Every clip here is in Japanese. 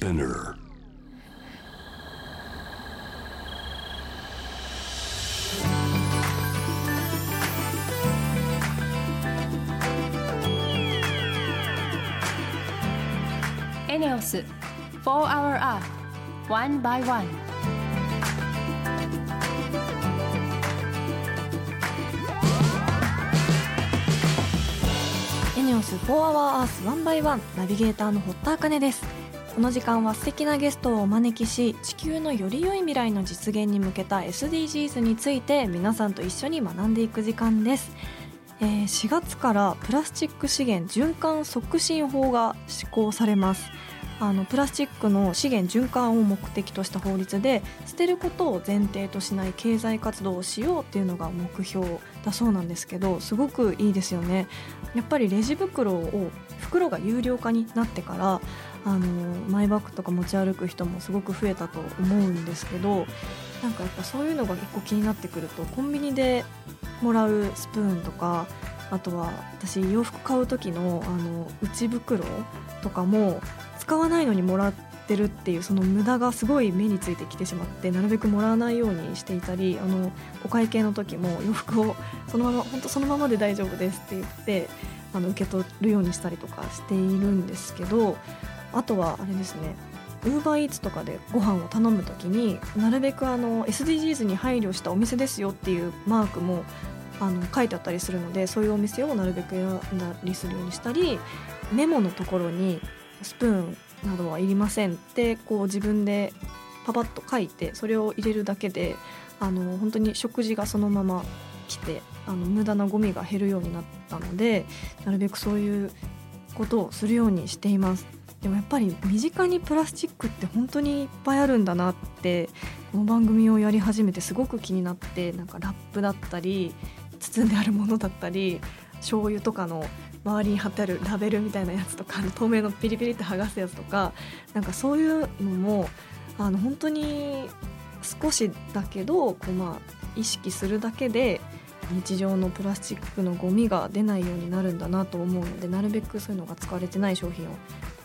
Spinner. エネオス4 Hour Earth One by One エネオス4 Hour Earth 1 by 1ナビゲーターの堀田茜ですこの時間は素敵なゲストをお招きし地球のより良い未来の実現に向けた SDGs について皆さんと一緒に学んでいく時間です、えー4月からプラスチック資源循環促進法が施行されます。あのプラスチックの資源循環を目的とした法律で捨てることを前提としない経済活動をしようっていうのが目標だそうなんですけどすごくいいですよね。やっぱりレジ袋を袋が有料化になってからあのマイバッグとか持ち歩く人もすごく増えたと思うんですけどなんかやっぱそういうのが結構気になってくるとコンビニでもらうスプーンとかあとは私洋服買う時のあの内袋とかも使わないのにもらってるっていうその無駄がすごい目についてきてしまってなるべくもらわないようにしていたりあのお会計の時も洋服をそのまま本当そのままで大丈夫ですって言ってあの受け取るようにしたりとかしているんですけどあとはあれですねウーバーイーツとかでご飯を頼む時になるべくあの SDGs に配慮したお店ですよっていうマークもあの書いてあったりするのでそういうお店をなるべく選んだりするようにしたりメモのところにスプーンなどはいりませんってこう自分でパパッと書いてそれを入れるだけであの本当に食事がそのまま来てあの無駄なゴミが減るようになったのでなるべくそういうことをするようにしています。でもやっぱり身近にプラスチックって本当にいっぱいあるんだなってこの番組をやり始めてすごく気になってなんかラップだったり包んであるものだったり醤油とかの周りに貼ってあるラベルみたいなやつとか透明のピリピリって剥がすやつとかなんかそういうのもあの本当に少しだけどこう、まあ、意識するだけで日常のプラスチックのゴミが出ないようになるんだなと思うのでなるべくそういうのが使われてない商品を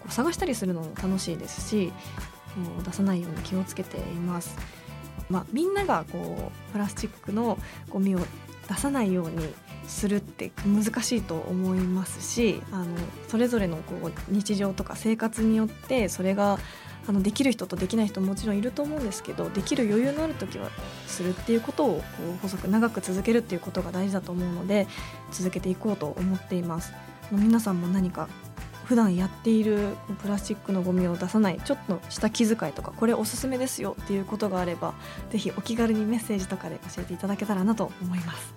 探したりするのも楽しいですしもう出さないように気をつけています。まあ、みんながこうプラスチックのゴミを出さないようにするって難しいと思いますしあのそれぞれのこう日常とか生活によってそれがあのできる人とできない人ももちろんいると思うんですけどできる余裕のある時はするっていうことをこう細く長く続けるっていうことが大事だと思うので続けていこうと思っています。皆さんも何か普段やっているプラスチックのゴミを出さないちょっとした気遣いとかこれおすすめですよっていうことがあればぜひお気軽にメッセージとかで教えていただけたらなと思います。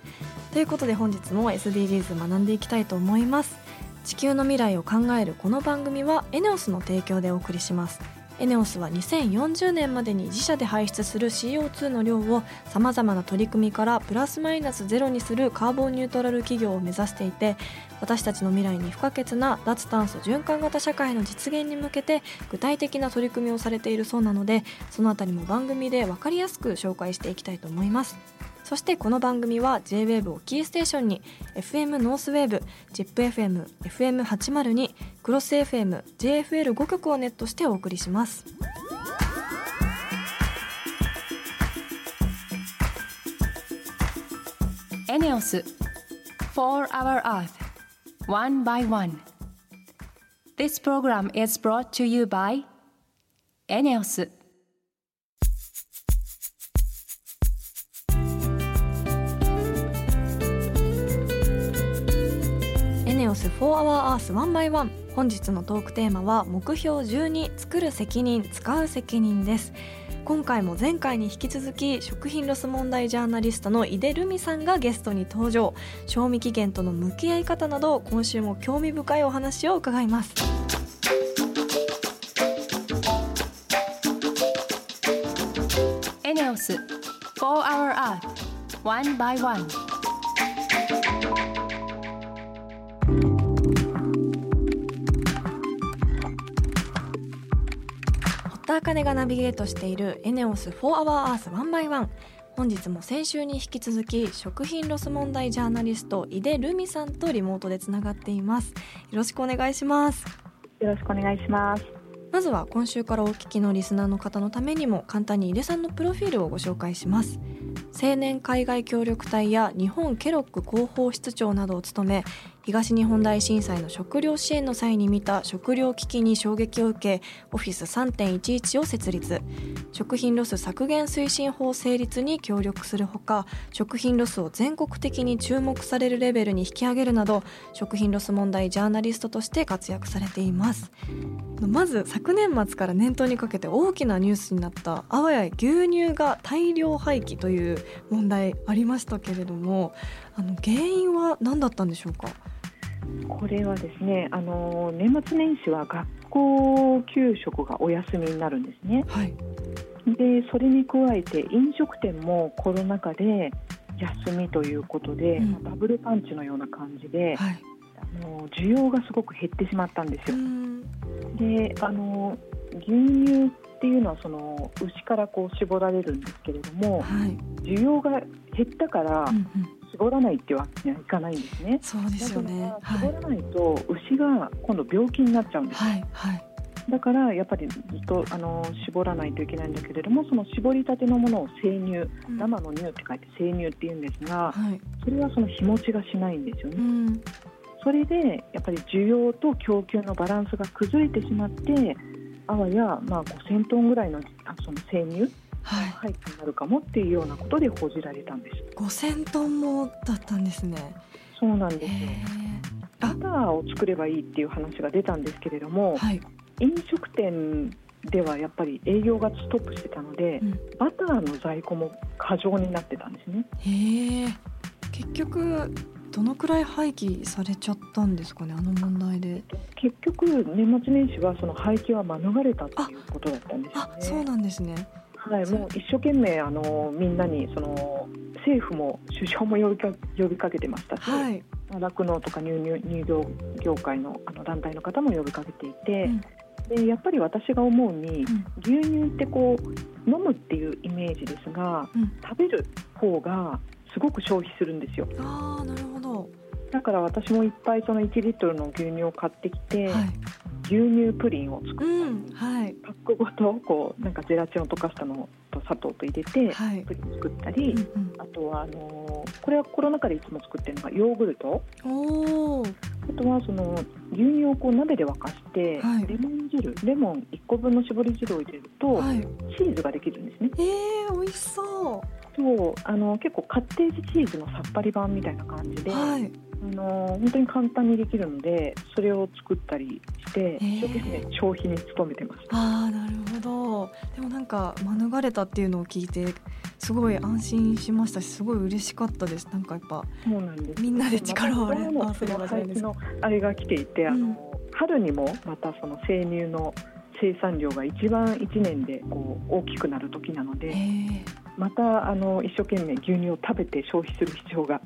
ということで本日も SDGs 学んでいきたいと思います。地球の未来を考えるこの番組はエネオスの提供でお送りします。エネオスは2040年までに自社で排出する CO2 の量をさまざまな取り組みからプラスマイナスゼロにするカーボンニュートラル企業を目指していて私たちの未来に不可欠な脱炭素循環型社会の実現に向けて具体的な取り組みをされているそうなのでそのあたりも番組で分かりやすく紹介していきたいと思います。そしてこの番組は JWAVE をキーステーションに FM ノースウェーブ、ZIPFM、FM802、クロス FM、JFL5 曲をネットしてお送りします。エネオス4 Hour Earth One by One. This program is brought to you by エ4 Hour Earth 1 by 1本日のトークテーマは目標12作る責任使う責任です。今回も前回に引き続き食品ロス問題ジャーナリストの井出留美さんがゲストに登場。賞味期限との向き合い方など今週も興味深いお話を伺います。エネオス4 Hour Earth One by One 田茜がナビゲートしているエネオス4 Hour Earth 1 by 1本日も先週に引き続き食品ロス問題ジャーナリスト井出留美さんとリモートでつながっていますよろしくお願いしますよろしくお願いします。まずは今週からお聞きのリスナーの方のためにも簡単に井出さんのプロフィールをご紹介します青年海外協力隊や日本ケロッグ広報室長などを務め東日本大震災の食料支援の際に見た食料危機に衝撃を受けオフィス3.11を設立。食品ロス削減推進法成立に協力するほか食品ロスを全国的に注目されるレベルに引き上げるなど食品ロス問題ジャーナリストとして活躍されています。まず昨年末から年頭にかけて大きなニュースになったあわや牛乳が大量廃棄という問題ありましたけれどもあの原因は何だったんでしょうか？これはですねあの年末年始は学校給食がお休みになるんですね。はい、でそれに加えて飲食店もコロナ禍で休みということで、うん、ダブルパンチのような感じで、はい、あの需要がすごく減ってしまったんですよ。であの牛乳っていうのはその牛からこう絞られるんですけれども、はい、需要が減ったから、うんうん絞らないってわけにはいかないんですね。そうですよね。絞らないと、牛が今度病気になっちゃうんです。はいはい。だからやっぱりずっとあの絞らないといけないんだけれどもその絞りたてのものを生乳、うん、生の乳って書いて生乳って言うんですが、はい、それはその日持ちがしないんですよね。うん、それでやっぱり需要と供給のバランスが崩れてしまってあわやまあ5000トンぐらいのその生乳廃棄になるかもっていうようなことで報じられたんです。5000トンもだったんですね。そうなんですよ。バターを作ればいいっていう話が出たんですけれども、はい、飲食店ではやっぱり営業がストップしてたので、うん、バターの在庫も過剰になってたんですね。へえ。結局どのくらい廃棄されちゃったんですかねあの問題で。結局年末年始はその廃棄は免れたということだったんですよね。そうなんですね。はい、もう一生懸命あのみんなにその政府も首相も呼びか呼びかけてましたし、はい、酪農とか乳乳乳業業界のあの団体の方も呼びかけていて、うん、でやっぱり私が思うに、うん、牛乳ってこう飲むっていうイメージですが、うん、食べる方がすごく消費するんですよ。あなるほど。だから私もいっぱいその1リットルの牛乳を買ってきて、はい牛乳プリンを作った、うんはい、パックごとこうなんかゼラチンを溶かしたのと砂糖と入れて、はい、プリン作ったり、うんうん、あとはあのー、これはコロナ禍でいつも作ってるのがヨーグルト。あとはその牛乳をこう鍋で沸かして、はい、レモン汁レモン1個分の絞り汁を入れると、チーズができるんですね。えー、美味しそうそうあの結構カッテージチーズのさっぱり版みたいな感じで、はい。あの本当に簡単にできるのでそれを作ったりして一生懸命消費に努めてます。あなるほど。でもなんか免れたっていうのを聞いてすごい安心しましたしすごい嬉しかったです。なんかやっぱそうなんです。みんなで力を合わせればいいですのあれが来ていて、うん、あの春にもまたその生乳の生産量が一番1年でこう大きくなる時なのでまたあの一生懸命牛乳を食べて消費する必要が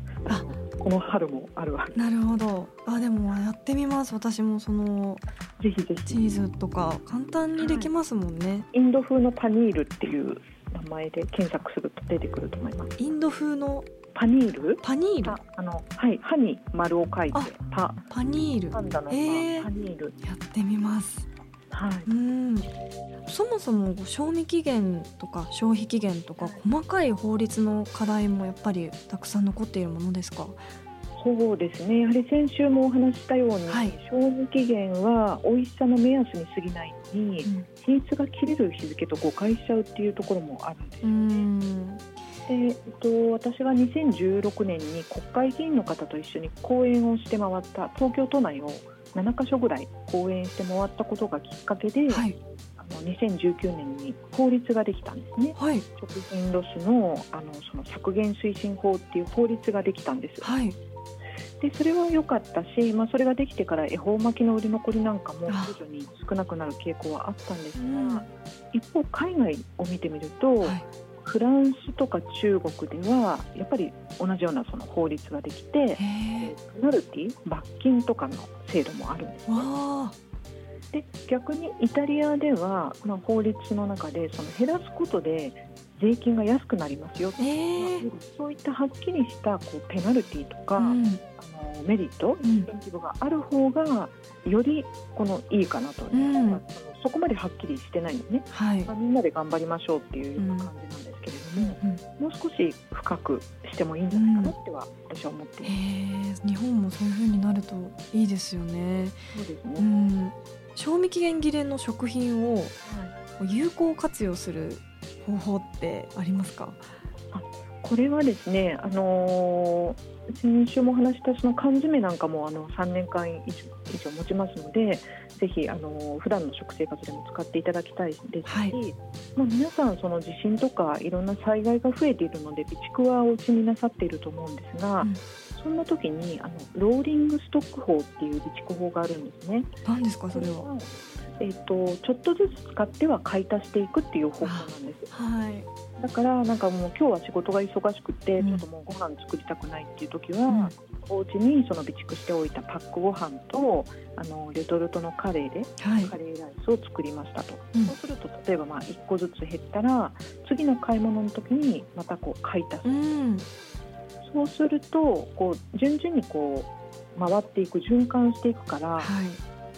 この春もあるわ。なるほど。あでもやってみます。私もそのぜひぜひ。チーズとか簡単にできますもんね、はい、インド風のパニールっていう名前で検索すると出てくると思います。インド風の？パニール？パニール？あのはい歯に丸を書いてパ。パニール。パンダのパ,、えー、パニール。やってみますはい、うん。そもそも賞味期限とか消費期限とか細かい法律の課題もやっぱりたくさん残っているものですか？そうですね。やはり先週もお話したように、はい、賞味期限は美味しさの目安に過ぎないのに、うん、品質が切れる日付と誤解しちゃうっていうところもあるんですよね。でえっと、私が2016年に国会議員の方と一緒に講演をして回った東京都内を7か所ぐらい講演して回ったことがきっかけで、はい、あの2019年に法律ができたんですね、はい、食品ロスのあのその削減推進法っていう法律ができたんです。はい。でそれは良かったし、まあ、それができてから恵方巻きの売り残りなんかも徐々に少なくなる傾向はあったんですが、うん、一方海外を見てみると、はい、フランスとか中国ではやっぱり同じようなその法律ができてペナルティ罰金とかの制度もあるんです、ね。で逆にイタリアでは、まあ、法律の中でその減らすことで税金が安くなりますよ、えー、そういったはっきりしたこうペナルティとか、うん、あのメリット、インセンティブがある方がよりこのいいかなと、うん、そこまではっきりしてないんでね、はい。まあ、みんなで頑張りましょうっていうような感じも、うんうんもう少し深くしてもいいんじゃないかなっては私は思っています。日本もそういう風になるといいですよね。そうですね、うん、賞味期限切れの食品をはい有効活用する方法ってありますか？これはですね、あのー先週もお話したその缶詰なんかもあの3年間以上持ちますので、ぜひあのー普段の食生活でも使っていただきたいですし、はい。まあ、皆さんその地震とかいろんな災害が増えているので備蓄はお家になさっていると思うんですが、うんそんな時にあのローリングストック法っていう備蓄法があるんですね。何ですかそれは？えっとちょっとずつ使っては買い足していくっていう方法なんです。はい。だからなんかもう今日は仕事が忙しくて、うんちょっともうご飯作りたくないっていう時は、お家にその備蓄しておいたパックご飯とあのレトルトのカレーではいカ。レーライスを作りましたと、うんそうすると例えばまあ1個ずつ減ったら次の買い物の時にまたこう買い足す、うん。そうするとこう順々にこう回っていく循環していくからはい。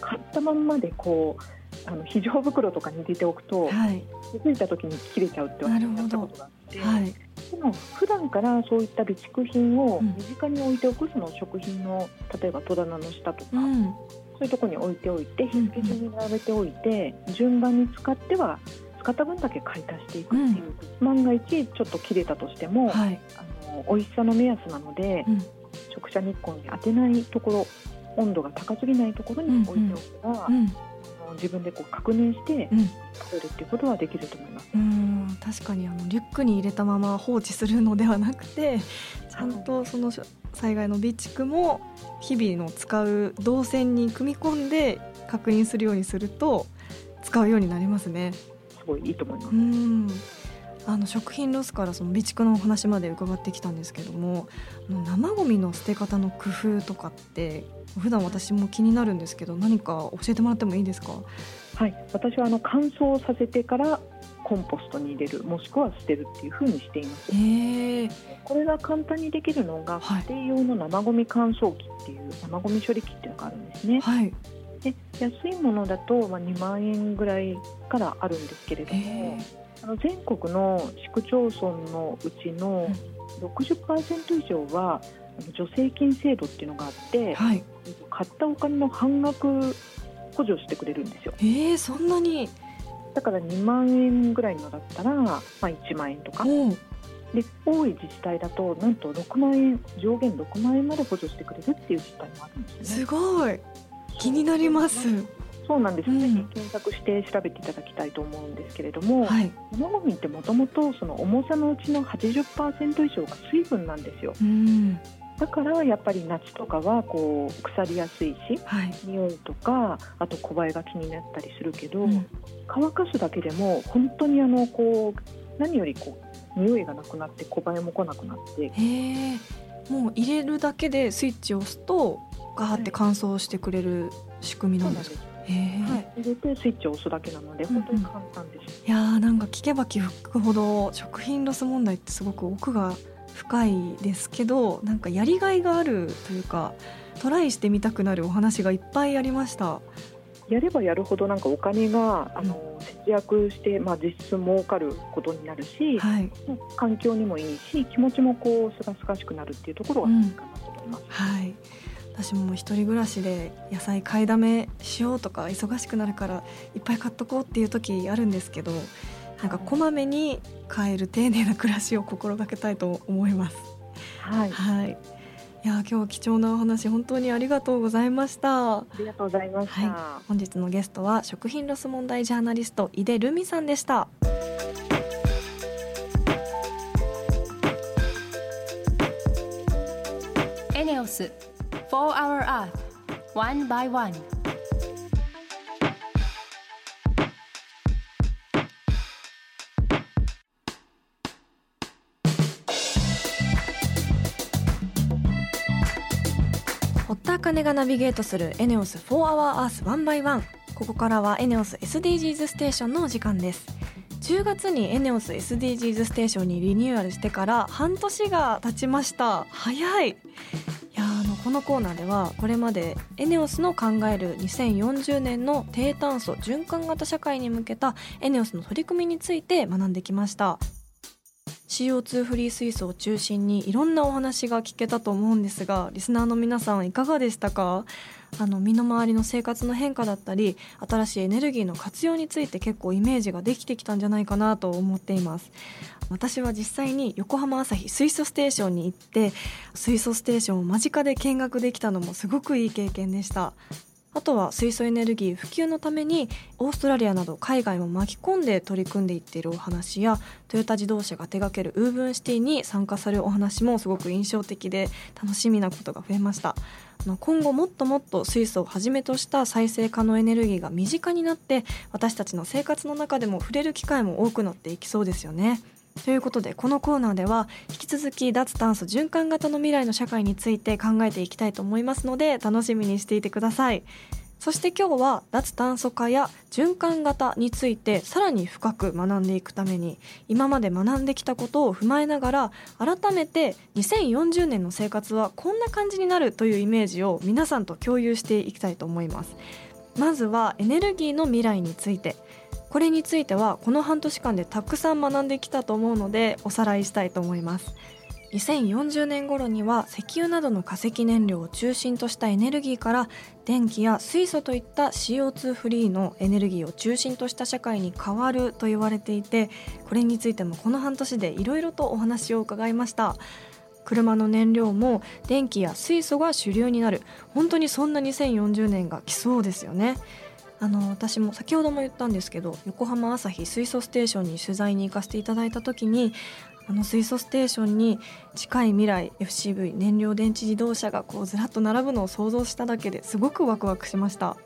買ったまんまでこうあの非常袋とかに入れておくとはい。気づいた時に切れちゃうって私もやったことがあって。はい。でも普段からそういった備蓄品をうん身近に置いておく、その食品の例えば戸棚の下とか、うん。そういうところに置いておいて日付順に並べておいて、順番に使っては使った分だけ買い足していくっていう、万が一ちょっと切れたとしても、はい。あの美味しさの目安なので、うん。直射日光に当てないところ温度が高すぎないところに置いておけば、うん。あの自分でこう確認してうん。食べるっていうことはできると思います。うん。確かにあのリュックに入れたまま放置するのではなくて、ちゃんとその災害の備蓄も日々の使う動線に組み込んで確認するようにすると使うようになりますね。すごいいいと思いますう。んあの食品ロスからその備蓄のお話まで伺ってきたんですけども生ゴミの捨て方の工夫とかって普段私も気になるんですけど何か教えてもらってもいいですか？はい、私はあの乾燥させてからコンポストに入れるもしくは捨てるっていうふうにしています。へえ。これが簡単にできるのがはい。家庭用の生ゴミ乾燥機っていう生ゴミ処理機っていうのがあるんですね。はい。で安いものだとまあ2万円ぐらいからあるんですけれどへもえあの全国の市区町村のうちの60%以上は助成金制度っていうのがあってはい。買ったお金の半額補助してくれるんですよ。えー、そんなに？だから2万円ぐらいのだったら、まあ、1万円とか。おう。で多い自治体だとなんと6万円上限6万円まで補助してくれるっていう自治体もあるんですよすね。ごい。気になりますそうなんです、うん。検索して調べていただきたいと思うんですけれども、はい。生ゴミってもともとその重さのうちの80%以上が水分なんですよ。うん。だからやっぱり夏とかはこう腐りやすいしはい。匂いとかあと小映えが気になったりするけど、うん。乾かすだけでも本当にあのこう何よりこう匂いがなくなって小映えも来なくなってもう入れるだけでスイッチを押すとガーって乾燥してくれる仕組みなんですか、へえ、はい、入れてスイッチを押すだけなのでうんうん。本当に簡単です、いやーなんか聞けば聞くほど食品ロス問題ってすごく奥が深いですけどなんかやりがいがあるというかトライしてみたくなるお話がいっぱいありました。やればやるほどなんかお金があの節約して、まあ、実質儲かることになるし、はい、環境にもいいし気持ちもこうすがすがしくなるっていうところはいいかなと思います、はい私も一人暮らしで野菜買いだめしようとか忙しくなるからいっぱい買っとこうっていう時あるんですけどなんかこまめに買える丁寧な暮らしを心がけたいと思います。はい、はいいやー今日は貴重なお話本当にありがとうございました。ありがとうございました、は本日のゲストは食品ロス問題ジャーナリスト井出留美さんでした。エネオス4 Hour Earth One by One. 堀田茜がナビゲートするエネオス4 Hour Earth One by One. ここからはエネオス SDGs ステーションのお時間です。10月にエネオス SDGs ステーションにリニューアルしてから半年が経ちました。早い。このコーナーではこれまでエネオスの考える2040年の低炭素循環型社会に向けたエネオスの取り組みについて学んできました。CO2 フリー水素を中心にいろんなお話が聞けたと思うんですがリスナーの皆さんいかがでしたか？あの身の回りの生活の変化だったり新しいエネルギーの活用について結構イメージができてきたんじゃないかなと思っています。私は実際に横浜朝日水素ステーションに行って水素ステーションを間近で見学できたのもすごくいい経験でした。あとは水素エネルギー普及のためにオーストラリアなど海外も巻き込んで取り組んでいっているお話やトヨタ自動車が手掛けるウーブンシティに参加するお話もすごく印象的で楽しみなことが増えました今後もっともっと水素をはじめとした再生可能エネルギーが身近になって私たちの生活の中でも触れる機会も多くなっていきそうですよね。ということでこのコーナーでは引き続き脱炭素循環型の未来の社会について考えていきたいと思いますので楽しみにしていてください。そして今日は脱炭素化や循環型についてさらに深く学んでいくために今まで学んできたことを踏まえながら改めて2040年の生活はこんな感じになるというイメージを皆さんと共有していきたいと思います。まずはエネルギーの未来について。これについてはこの半年間でたくさん学んできたと思うのでおさらいしたいと思います。2040年頃には石油などの化石燃料を中心としたエネルギーから電気や水素といった CO2 フリーのエネルギーを中心とした社会に変わると言われていてこれについてもこの半年でいろいろとお話を伺いました。車の燃料も電気や水素が主流になる。本当にそんな2040年が来そうですよね。あの私も先ほども言ったんですけど横浜朝日水素ステーションに取材に行かせていただいた時にあの水素ステーションに近い未来 FCV 燃料電池自動車がこうずらっと並ぶのを想像しただけですごくワクワクしました。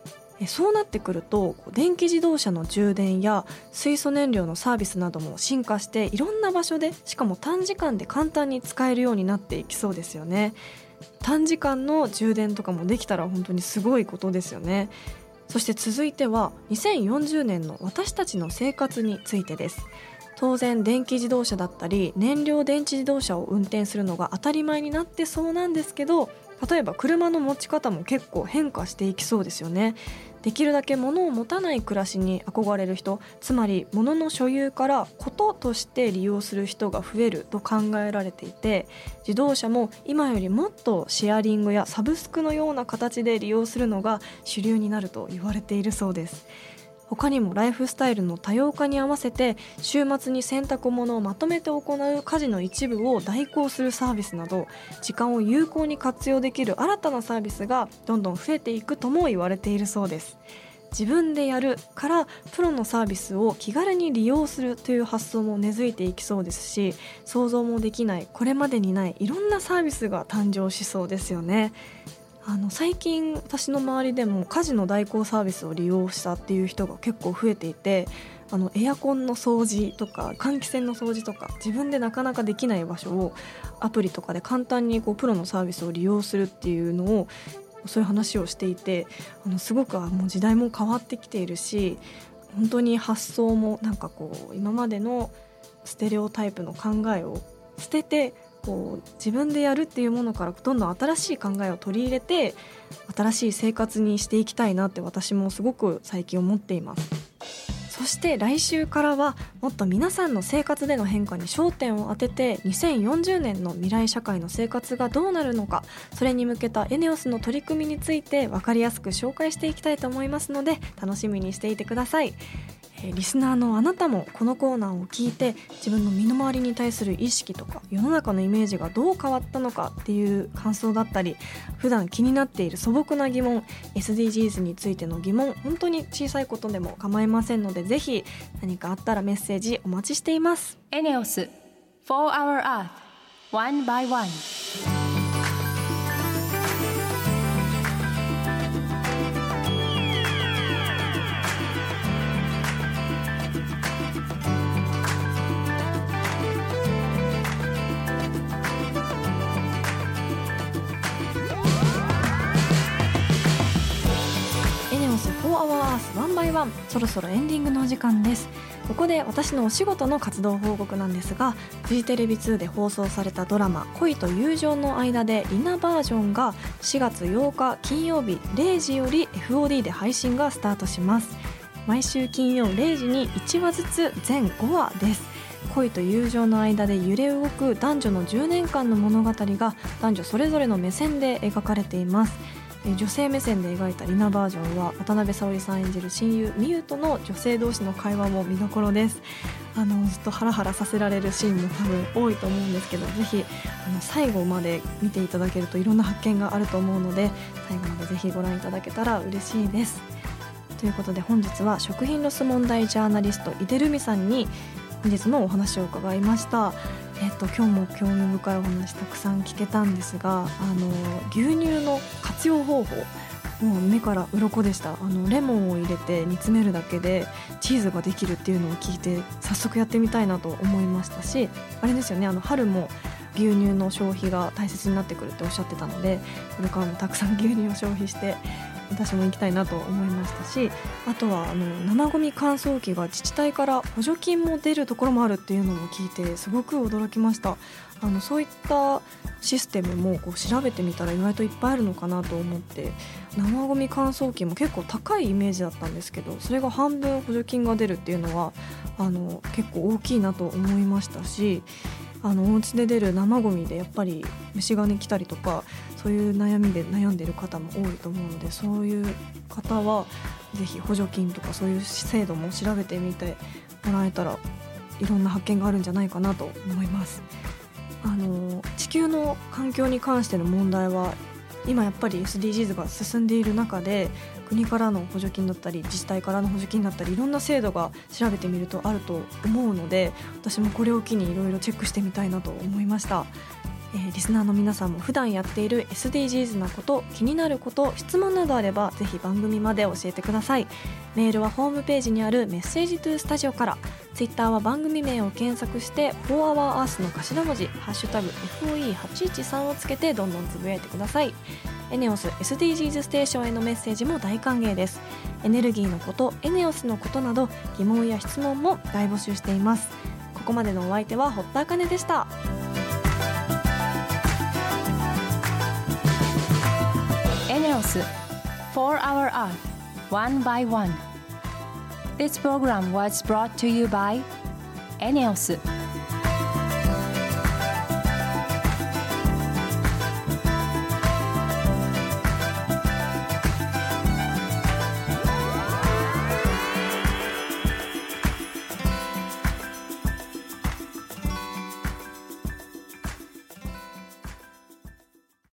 えそうなってくると電気自動車の充電や水素燃料のサービスなども進化していろんな場所でしかも短時間で簡単に使えるようになっていきそうですよね。短時間の充電とかもできたら本当にすごいことですよね。そして続いては2040年の私たちの生活についてです。当然電気自動車だったり燃料電池自動車を運転するのが当たり前になってそうなんですけど例えば車の持ち方も結構変化していきそうですよね。できるだけ物を持たない暮らしに憧れる人つまり物の所有からこととして利用する人が増えると考えられていて自動車も今よりもっとシェアリングやサブスクのような形で利用するのが主流になると言われているそうです。他にもライフスタイルの多様化に合わせて週末に洗濯物をまとめて行う家事の一部を代行するサービスなど時間を有効に活用できる新たなサービスがどんどん増えていくとも言われているそうです。自分でやるからプロのサービスを気軽に利用するという発想も根付いていきそうですし想像もできないこれまでにないいろんなサービスが誕生しそうですよね。あの最近私の周りでも家事の代行サービスを利用したっていう人が結構増えていてあのエアコンの掃除とか換気扇の掃除とか自分でなかなかできない場所をアプリとかで簡単にこうプロのサービスを利用するっていうのをそういう話をしていてあのすごくもう時代も変わってきているし本当に発想もなんかこう今までのステレオタイプの考えを捨ててこう自分でやるっていうものからどんどん新しい考えを取り入れて新しい生活にしていきたいなって私もすごく最近思っています。そして来週からはもっと皆さんの生活での変化に焦点を当てて2040年の未来社会の生活がどうなるのかそれに向けたエネオスの取り組みについて分かりやすく紹介していきたいと思いますので楽しみにしていてください。えリスナーのあなたもこのコーナーを聞いて自分の身の回りに対する意識とか世の中のイメージがどう変わったのかっていう感想だったり普段気になっている素朴な疑問 SDGs についての疑問本当に小さいことでも構いませんのでぜひ何かあったらメッセージお待ちしています。エネオス4 Hour Earth One by One. 4ス4 Hour Earth 1 by 1そろそろエンディングのお時間です。ここで私のお仕事の活動報告なんですがフジテレビ2で放送されたドラマ「恋と友情の間でリナバージョン」が4月8日金曜日0時より FOD で配信がスタートします。毎週金曜0時に1話ずつ全5話です。恋と友情の間で揺れ動く男女の10年間の物語が男女それぞれの目線で描かれています。女性目線で描いたリナバージョンは渡辺沙織さん演じる親友ミユとの女性同士の会話も見どころです。あのずっとハラハラさせられるシーンも多分多いと思うんですけどぜひあの最後まで見ていただけるといろんな発見があると思うので最後までぜひご覧いただけたら嬉しいです。ということで本日は食品ロス問題ジャーナリスト井出留美さんに本日のお話を伺いました。えっと、今日も興味深いお話たくさん聞けたんですがあの牛乳の活用方法もう目から鱗でした。あのレモンを入れて煮詰めるだけでチーズができるっていうのを聞いて早速やってみたいなと思いましたしあれですよねあの春も牛乳の消費が大切になってくるっておっしゃってたのでこれからもたくさん牛乳を消費して私も行きたいなと思いましたしあとはあの生ゴミ乾燥機が自治体から補助金も出るところもあるっていうのも聞いてすごく驚きました。あのそういったシステムもこう調べてみたら意外といっぱいあるのかなと思って生ゴミ乾燥機も結構高いイメージだったんですけどそれが半分補助金が出るっていうのはあの結構大きいなと思いましたしあのお家で出る生ごみでやっぱり虫がね来たりとかそういう悩みで悩んでる方も多いと思うのでそういう方はぜひ補助金とかそういう制度も調べてみてもらえたらいろんな発見があるんじゃないかなと思います。あの地球の環境に関しての問題は今やっぱり SDGs が進んでいる中で国からの補助金だったり自治体からの補助金だったりいろんな制度が調べてみるとあると思うので私もこれを機にいろいろチェックしてみたいなと思いました。えー、リスナーの皆さんも普段やっている SDGs なこと気になること質問などあればぜひ番組まで教えてください。メールはホームページにあるメッセージトゥースタジオからツイッターは番組名を検索して「4HourEarth」の頭文字「ハッシュタグ #FOE813」をつけてどんどんつぶやいてください。エネオス SDGs ステーションへのメッセージも大歓迎です。エネルギーのことエネオスのことなど疑問や質問も大募集しています。ここまでのお相手は堀田茜でした。For our art, One by One. This program was brought to you by ENEOS.